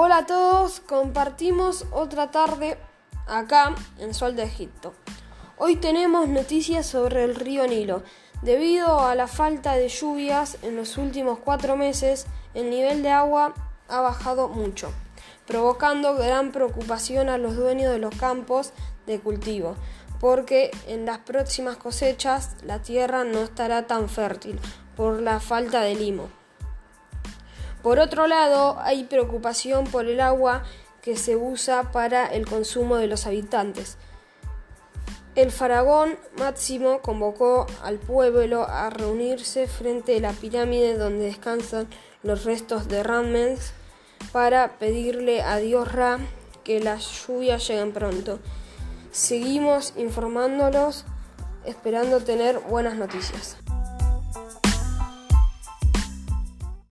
Hola a todos, compartimos otra tarde acá en Sol de Egipto. Hoy tenemos noticias sobre el río Nilo. Debido a la falta de lluvias en los últimos cuatro meses, el nivel de agua ha bajado mucho, provocando gran preocupación a los dueños de los campos de cultivo, porque en las próximas cosechas la tierra no estará tan fértil por la falta de limo. Por otro lado, hay preocupación por el agua que se usa para el consumo de los habitantes. El faraón Máximo convocó al pueblo a reunirse frente a la pirámide donde descansan los restos de Ramses para pedirle a Dios Ra que las lluvias lleguen pronto. Seguimos informándolos, esperando tener buenas noticias.